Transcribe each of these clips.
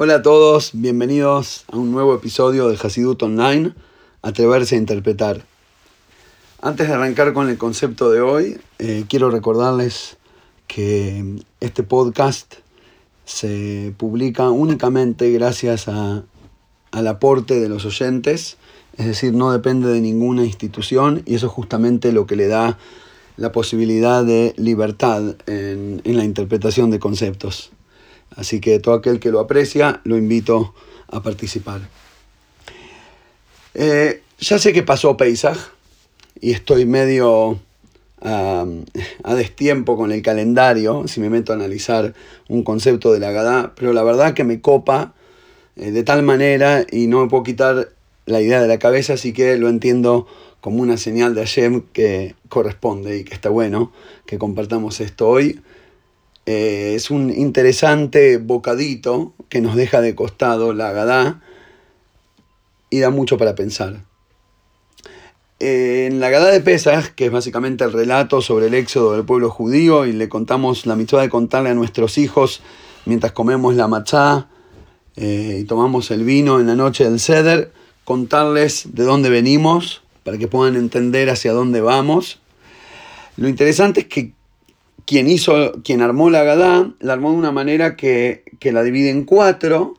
Hola a todos, bienvenidos a un nuevo episodio de Hasidut Online, Atreverse a Interpretar. Antes de arrancar con el concepto de hoy, eh, quiero recordarles que este podcast se publica únicamente gracias a, al aporte de los oyentes, es decir, no depende de ninguna institución y eso es justamente lo que le da la posibilidad de libertad en, en la interpretación de conceptos. Así que todo aquel que lo aprecia, lo invito a participar. Eh, ya sé que pasó Pesach y estoy medio a destiempo con el calendario, si me meto a analizar un concepto de la Gadá, pero la verdad que me copa eh, de tal manera y no me puedo quitar la idea de la cabeza, así que lo entiendo como una señal de Hashem que corresponde y que está bueno que compartamos esto hoy. Eh, es un interesante bocadito que nos deja de costado la Gadá y da mucho para pensar. En la Gadá de Pesach, que es básicamente el relato sobre el éxodo del pueblo judío, y le contamos la mitad de contarle a nuestros hijos mientras comemos la machá eh, y tomamos el vino en la noche del Seder, contarles de dónde venimos para que puedan entender hacia dónde vamos. Lo interesante es que quien hizo, quien armó la Gadá, la armó de una manera que, la divide en cuatro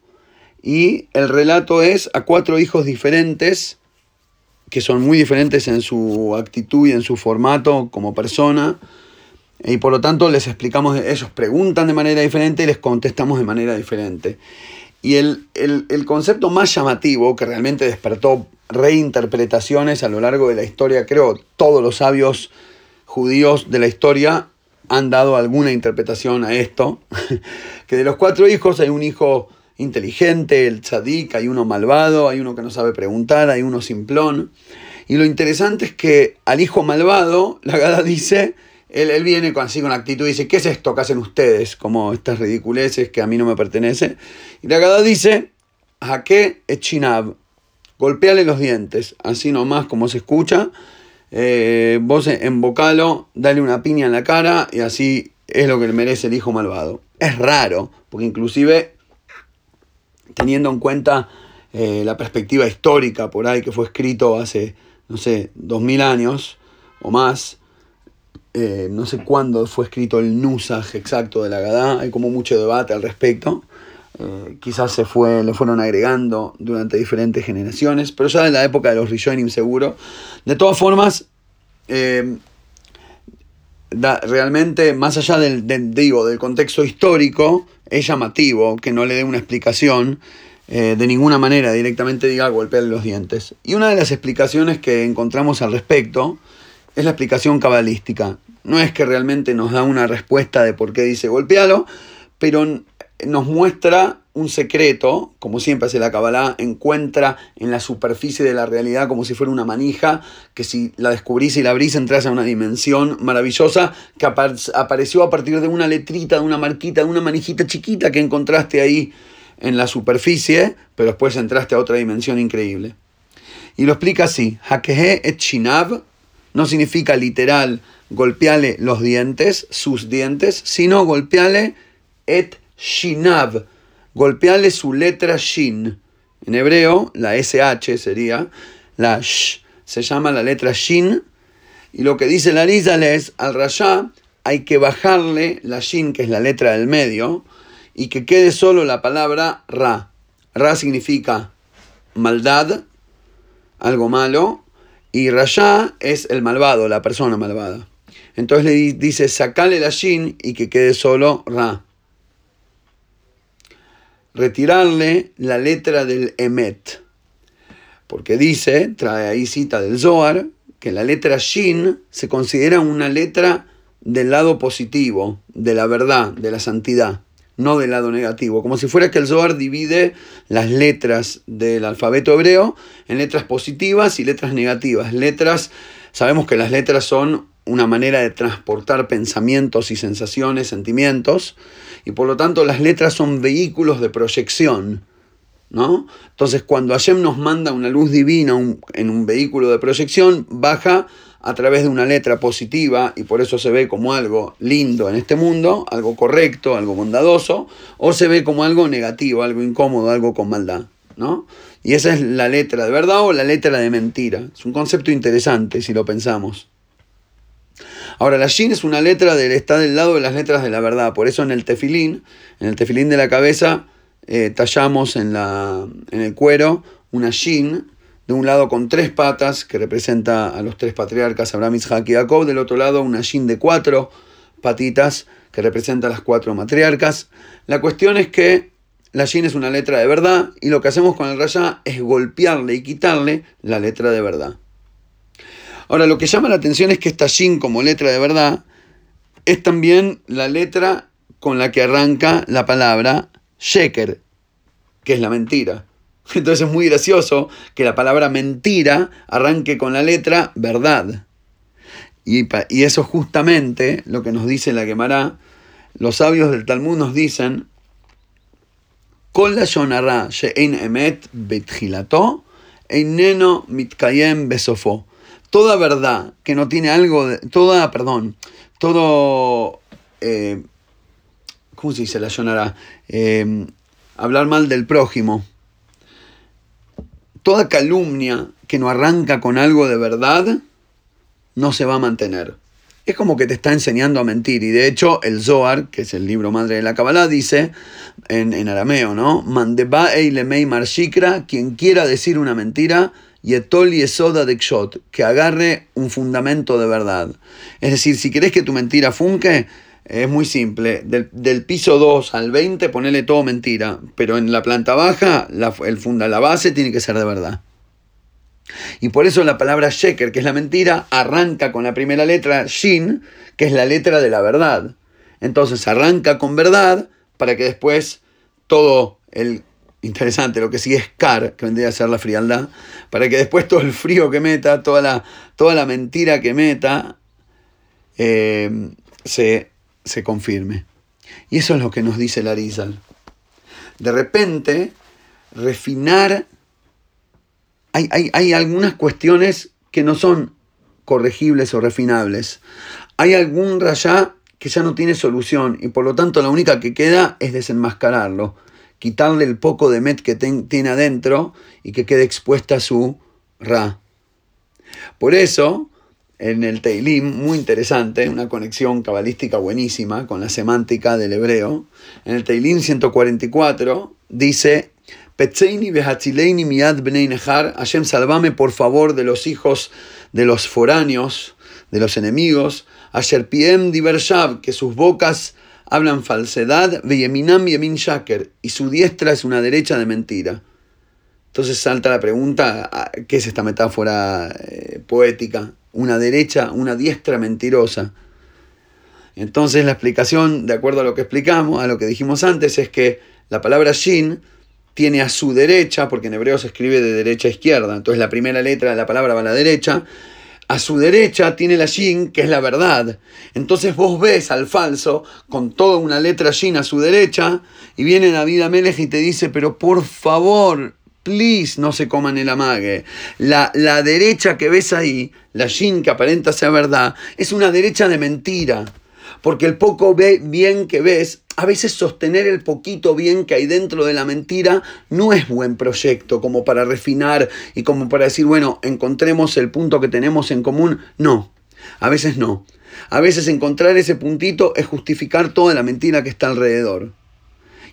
y el relato es a cuatro hijos diferentes que son muy diferentes en su actitud y en su formato como persona. Y por lo tanto les explicamos, ellos preguntan de manera diferente y les contestamos de manera diferente. Y el, el, concepto más llamativo que realmente despertó reinterpretaciones a lo largo de la historia, creo, todos los sabios judíos de la historia han dado alguna interpretación a esto, que de los cuatro hijos hay un hijo inteligente, el tzadik, hay uno malvado, hay uno que no sabe preguntar, hay uno simplón. Y lo interesante es que al hijo malvado, la gada dice, él, él viene con, así con actitud y dice, ¿qué es esto que hacen ustedes? Como estas ridiculeces que a mí no me pertenecen. Y la gada dice, ¿a qué echinab? Golpeale los dientes, así nomás como se escucha eh, vos embocalo, dale una piña en la cara y así es lo que le merece el hijo malvado. Es raro, porque inclusive teniendo en cuenta eh, la perspectiva histórica por ahí que fue escrito hace, no sé, dos mil años o más, eh, no sé cuándo fue escrito el Nusaj exacto de la Gadá, hay como mucho debate al respecto. Eh, quizás se fue, lo fueron agregando durante diferentes generaciones, pero ya en la época de los Rishonim seguro. De todas formas, eh, realmente, más allá del, digo, del contexto histórico, es llamativo que no le dé una explicación eh, de ninguna manera, directamente diga golpearle los dientes. Y una de las explicaciones que encontramos al respecto es la explicación cabalística. No es que realmente nos da una respuesta de por qué dice golpealo, pero nos muestra un secreto, como siempre hace la Kabbalah, encuentra en la superficie de la realidad como si fuera una manija, que si la descubrís y la abrís entras a una dimensión maravillosa que apareció a partir de una letrita, de una marquita, de una manijita chiquita que encontraste ahí en la superficie, pero después entraste a otra dimensión increíble. Y lo explica así, Hakehe et Shinav no significa literal golpeale los dientes, sus dientes, sino golpeale et Shinav. Golpeale su letra Shin. En hebreo, la SH sería la Sh. Se llama la letra Shin. Y lo que dice la Rizal es, al Rasha hay que bajarle la Shin, que es la letra del medio, y que quede solo la palabra Ra. Ra significa maldad, algo malo, y Rasha es el malvado, la persona malvada. Entonces le dice, sacale la Shin y que quede solo Ra retirarle la letra del Emet. Porque dice, trae ahí cita del Zohar, que la letra Shin se considera una letra del lado positivo, de la verdad, de la santidad, no del lado negativo. Como si fuera que el Zohar divide las letras del alfabeto hebreo en letras positivas y letras negativas. Letras, sabemos que las letras son una manera de transportar pensamientos y sensaciones, sentimientos, y por lo tanto las letras son vehículos de proyección. ¿no? Entonces cuando Hashem nos manda una luz divina en un vehículo de proyección, baja a través de una letra positiva y por eso se ve como algo lindo en este mundo, algo correcto, algo bondadoso, o se ve como algo negativo, algo incómodo, algo con maldad, ¿no? Y esa es la letra de verdad o la letra de mentira. Es un concepto interesante si lo pensamos. Ahora, la shin es una letra del está del lado de las letras de la verdad. Por eso en el tefilín, en el tefilín de la cabeza, eh, tallamos en, el cuero una shin, de un lado con tres patas, que representa a los tres patriarcas, Abraham, Isaac y Jacob, del otro lado una shin de cuatro patitas, que representa a las cuatro matriarcas. La cuestión es que la shin es una letra de verdad y lo que hacemos con el raya es golpearle y quitarle la letra de verdad. Ahora, lo que llama la atención es que esta shin como letra de verdad es también la letra con la que arranca la palabra sheker, que es la mentira. Entonces es muy gracioso que la palabra mentira arranque con la letra verdad. Y, eso justamente lo que nos dice la Gemara. Los sabios del Talmud nos dicen, emet eineno mitkayem besofo. Toda verdad que no tiene algo de, toda, perdón, todo, eh, ¿cómo se dice la Yonara? Eh, hablar mal del prójimo toda calumnia que no arranca con algo de verdad no se va a mantener. Es como que te está enseñando a mentir. Y de hecho, el Zohar, que es el libro madre de la Kabbalah, dice en, arameo, ¿no? Mandeba eilemei marshikra, quien quiera decir una mentira, yetol yesoda de que agarre un fundamento de verdad. Es decir, si querés que tu mentira funque, es muy simple. Del, piso 2 al 20, ponele todo mentira. Pero en la planta baja, el funda, la base tiene que ser de verdad. Y por eso la palabra sheker, que es la mentira, arranca con la primera letra shin, que es la letra de la verdad. Entonces arranca con verdad para que después todo el interesante, lo que sigue es kar, que vendría a ser la frialdad, para que después todo el frío que meta, toda la, toda la mentira que meta, eh, se se confirme. Y eso es lo que nos dice Larizal. De repente, refinar, hay, hay, algunas cuestiones que no son corregibles o refinables. Hay algún rayá que ya no tiene solución y por lo tanto la única que queda es desenmascararlo, quitarle el poco de met que tiene adentro y que quede expuesta su ra. Por eso, en el Teilim, muy interesante, una conexión cabalística buenísima con la semántica del hebreo. En el Teilim 144 dice, Petzeini miad bnei nehar, Hashem salvame por favor de los hijos de los foráneos, de los enemigos, Asher piem divershav, que sus bocas hablan falsedad, veyeminam yemin shaker, y su diestra es una derecha de mentira. Entonces salta la pregunta, ¿qué es esta metáfora eh, poética? una derecha, una diestra mentirosa. Entonces la explicación, de acuerdo a lo que explicamos, a lo que dijimos antes, es que la palabra shin tiene a su derecha, porque en hebreo se escribe de derecha a izquierda, entonces la primera letra de la palabra va a la derecha, a su derecha tiene la shin, que es la verdad. Entonces vos ves al falso con toda una letra shin a su derecha, y viene David Amelech y te dice, pero por favor, please, no se coman el amague. La, la derecha que ves ahí, la shin que aparenta ser verdad, es una derecha de mentira. Porque el poco bien que ves, a veces sostener el poquito bien que hay dentro de la mentira no es buen proyecto como para refinar y como para decir, bueno, encontremos el punto que tenemos en común. No, a veces no. A veces encontrar ese puntito es justificar toda la mentira que está alrededor.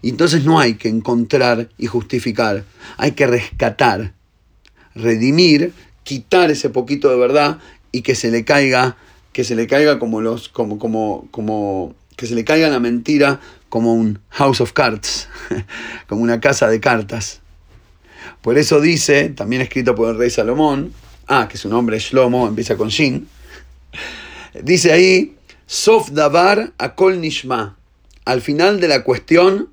Y entonces no hay que encontrar y justificar, hay que rescatar, redimir, quitar ese poquito de verdad y que se le caiga, que se le caiga como los, como, como, como, que se le caiga la mentira como un house of cards, como una casa de cartas. Por eso dice, también escrito por el rey Salomón, ah, que su nombre es Shlomo, empieza con Shin, dice ahí, Sof Davar Akol Nishma. Al final de la cuestión,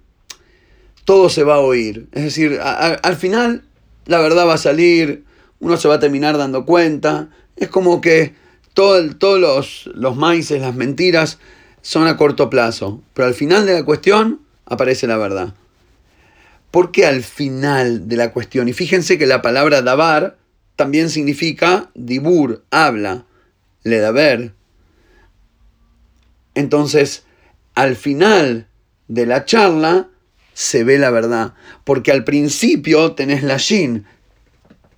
todo se va a oír. Es decir, al final la verdad va a salir, uno se va a terminar dando cuenta. Es como que todo todos los, los las mentiras, son a corto plazo. Pero al final de la cuestión aparece la verdad. ¿Por qué al final de la cuestión? Y fíjense que la palabra dabar también significa dibur, habla. le da ver. Entonces, al final de la charla se ve la verdad. Porque al principio tenés la Shin,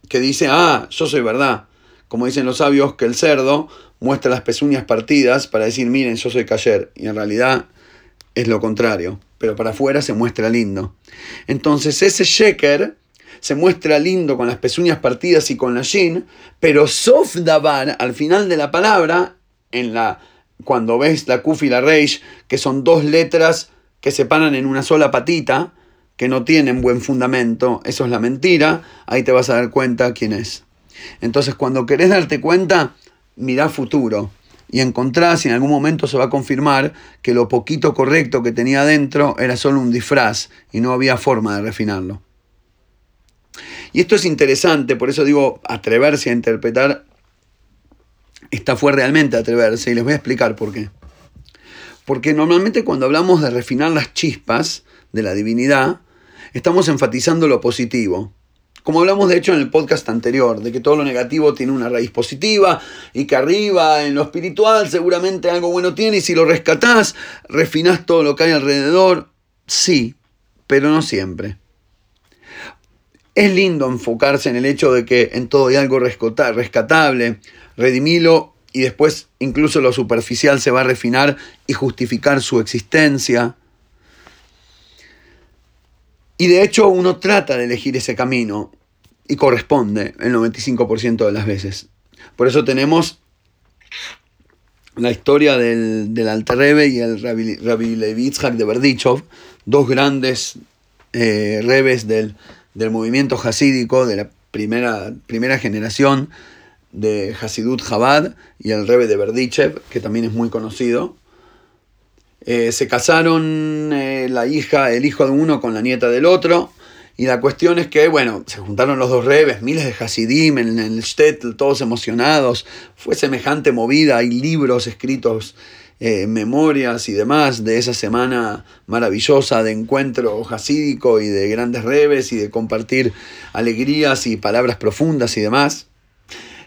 que dice, ah, yo soy verdad. Como dicen los sabios, que el cerdo muestra las pezuñas partidas para decir, miren, yo soy cayer. Y en realidad es lo contrario. Pero para afuera se muestra lindo. Entonces ese sheker se muestra lindo con las pezuñas partidas y con la shin, pero sof davar, al final de la palabra, en la, cuando ves la kuf y la reish, que son dos letras que se paran en una sola patita, que no tienen buen fundamento, eso es la mentira, ahí te vas a dar cuenta quién es. Entonces, cuando querés darte cuenta, mirá futuro y encontrás y en algún momento se va a confirmar que lo poquito correcto que tenía dentro era solo un disfraz y no había forma de refinarlo. Y esto es interesante, por eso digo, atreverse a interpretar, esta fue realmente atreverse y les voy a explicar por qué. Porque normalmente cuando hablamos de refinar las chispas de la divinidad, estamos enfatizando lo positivo. Como hablamos de hecho en el podcast anterior, de que todo lo negativo tiene una raíz positiva y que arriba en lo espiritual seguramente algo bueno tiene y si lo rescatás, refinás todo lo que hay alrededor. Sí, pero no siempre. Es lindo enfocarse en el hecho de que en todo hay algo rescatable, redimilo y después incluso lo superficial se va a refinar y justificar su existencia. Y de hecho uno trata de elegir ese camino y corresponde el 95% de las veces. Por eso tenemos la historia del, del Alter y el Rabbi, Rabbi de Berdichov, dos grandes eh, rebes del, movimiento hasídico de la primera, primera generación de Hasidut Chabad y el Rebe de Berdichev, que también es muy conocido. Eh, se casaron eh, la hija, el hijo de uno con la nieta del otro. Y la cuestión es que, bueno, se juntaron los dos rebes, miles de Hasidim en, el Shtetl, todos emocionados. Fue semejante movida, hay libros escritos, eh, memorias y demás de esa semana maravillosa de encuentro hasídico y de grandes rebes y de compartir alegrías y palabras profundas y demás.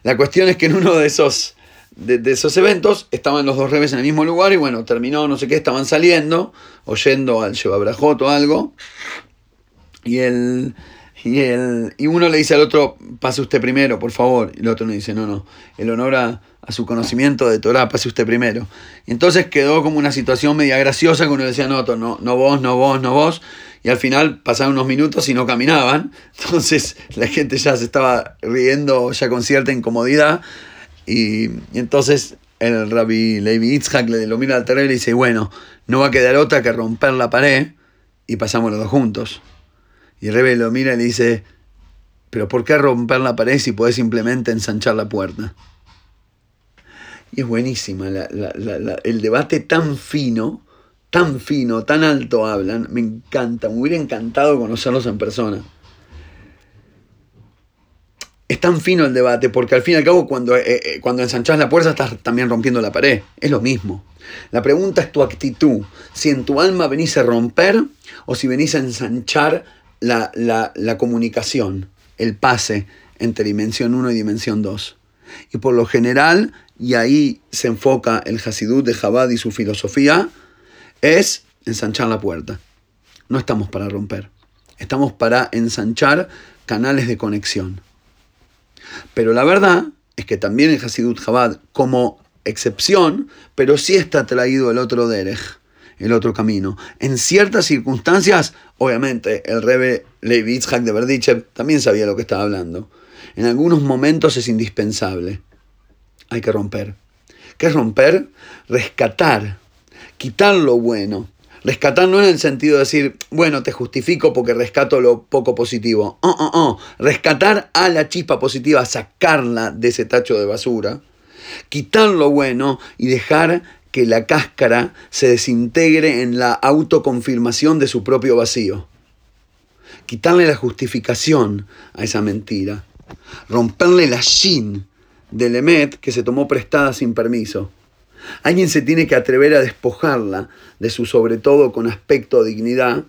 La cuestión es que en uno de esos de, esos eventos, estaban los dos rebes en el mismo lugar y bueno, terminó no sé qué, estaban saliendo, oyendo al Shebabrajot o algo, y el, y el, y uno le dice al otro, pase usted primero, por favor, y el otro le dice, no, no, el honor a, su conocimiento de Torah, pase usted primero. Y entonces quedó como una situación media graciosa que uno decía, no, no, no vos, no vos, no vos, y al final pasaron unos minutos y no caminaban, entonces la gente ya se estaba riendo ya con cierta incomodidad, y, entonces el rabbi Levi Itzhak le lo mira al terreno y dice, bueno, no va a quedar otra que romper la pared y pasamos los dos juntos. Y el rebe lo mira y dice, pero ¿por qué romper la pared si puedes simplemente ensanchar la puerta? Y es buenísima, el debate tan fino, tan fino, tan alto hablan, me encanta, me hubiera encantado conocerlos en persona es tan fino el debate, porque al fin y al cabo cuando, eh, eh, cuando ensanchas la puerta estás también rompiendo la pared. Es lo mismo. La pregunta es tu actitud. Si en tu alma venís a romper o si venís a ensanchar la, comunicación, el pase entre dimensión 1 y dimensión 2. Y por lo general, y ahí se enfoca el Hasidut de Jabad y su filosofía, es ensanchar la puerta. No estamos para romper. Estamos para ensanchar canales de conexión. Pero la verdad es que también en Hasidut Chabad, como excepción, pero sí está traído el otro derech, el otro camino. En ciertas circunstancias, obviamente, el Rebe Levi Yitzhak de Berdichev también sabía lo que estaba hablando. En algunos momentos es indispensable. Hay que romper. ¿Qué es romper? Rescatar, quitar lo bueno, Rescatar no en el sentido de decir, bueno, te justifico porque rescato lo poco positivo. Oh, oh, oh. Rescatar a la chispa positiva, sacarla de ese tacho de basura, quitar lo bueno y dejar que la cáscara se desintegre en la autoconfirmación de su propio vacío. Quitarle la justificación a esa mentira. Romperle la shin del emet que se tomó prestada sin permiso. Alguien se tiene que atrever a despojarla de su sobre todo con aspecto dignidad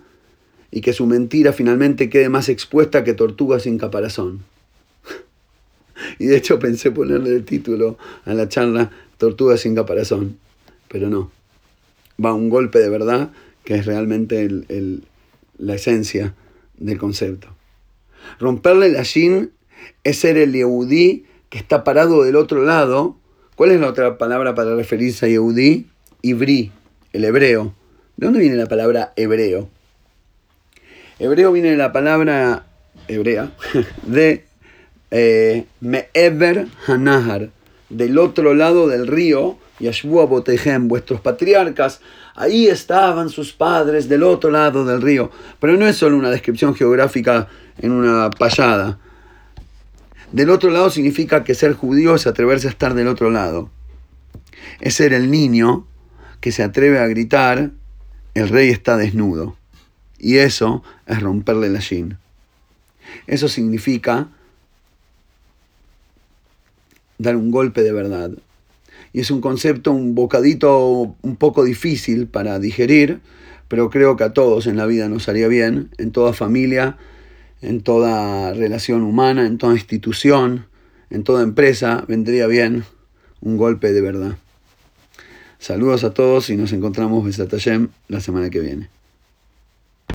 y que su mentira finalmente quede más expuesta que tortuga sin caparazón. Y de hecho pensé ponerle el título a la charla Tortuga sin caparazón, pero no. Va un golpe de verdad que es realmente la esencia del concepto. Romperle la shin es ser el Yehudí que está parado del otro lado. ¿Cuál es la otra palabra para referirse a Yehudí? Ibrí, el hebreo. ¿De dónde viene la palabra hebreo? Hebreo viene de la palabra hebrea de eh, Me'ever Hanahar, del otro lado del río, Yashbua Botejem, vuestros patriarcas, ahí estaban sus padres del otro lado del río. Pero no es solo una descripción geográfica en una payada. Del otro lado significa que ser judío es atreverse a estar del otro lado. Es ser el niño que se atreve a gritar, el rey está desnudo. Y eso es romperle la shin. Eso significa dar un golpe de verdad. Y es un concepto, un bocadito un poco difícil para digerir, pero creo que a todos en la vida nos haría bien, en toda familia, en toda relación humana, en toda institución, en toda empresa, vendría bien un golpe de verdad. Saludos a todos y nos encontramos Besat la semana que viene.